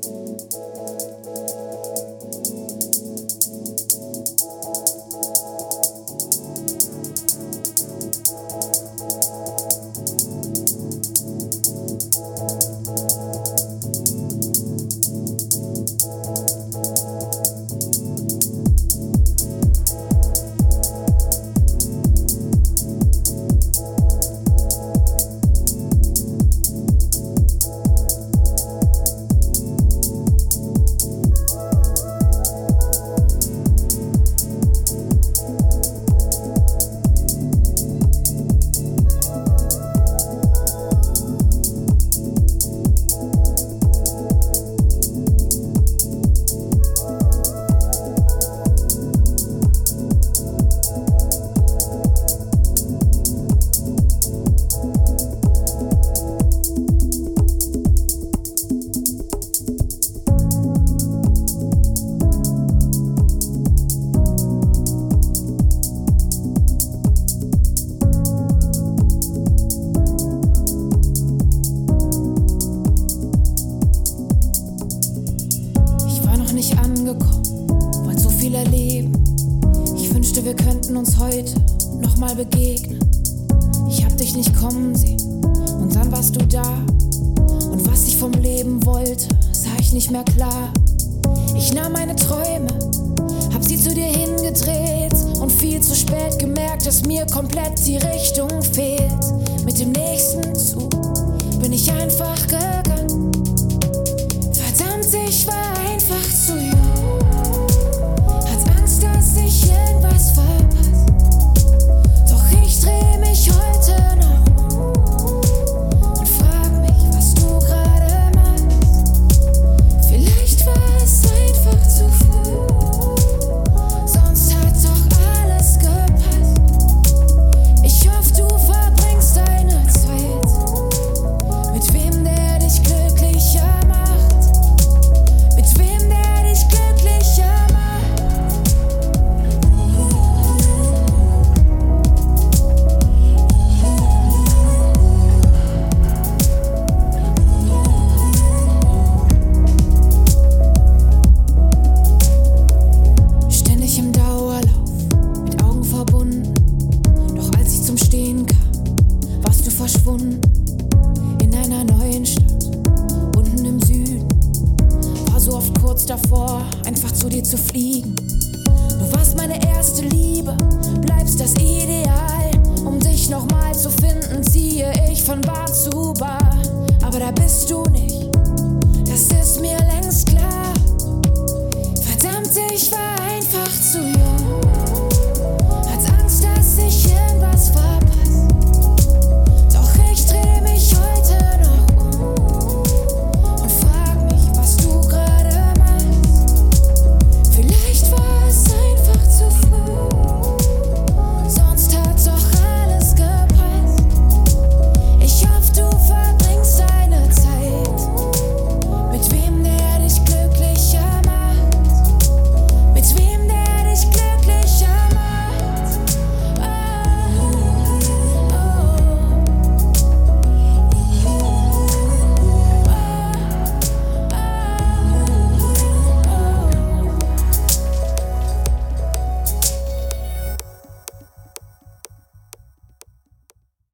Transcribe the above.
Ich wünschte, wir könnten uns heute nochmal begegnen. Ich hab dich nicht kommen sehen und dann warst du da. Und was ich vom Leben wollte, sah ich nicht mehr klar. Ich nahm meine Träume, hab sie zu dir hingedreht und viel zu spät gemerkt, dass mir komplett die Richtung fehlt. Mit dem nächsten Zug bin ich einfach gegangen. Ich irgendwas zu dir zu fliegen. Du warst meine erste Liebe, bleibst das Ideal. Um dich nochmal zu finden, ziehe ich von Bar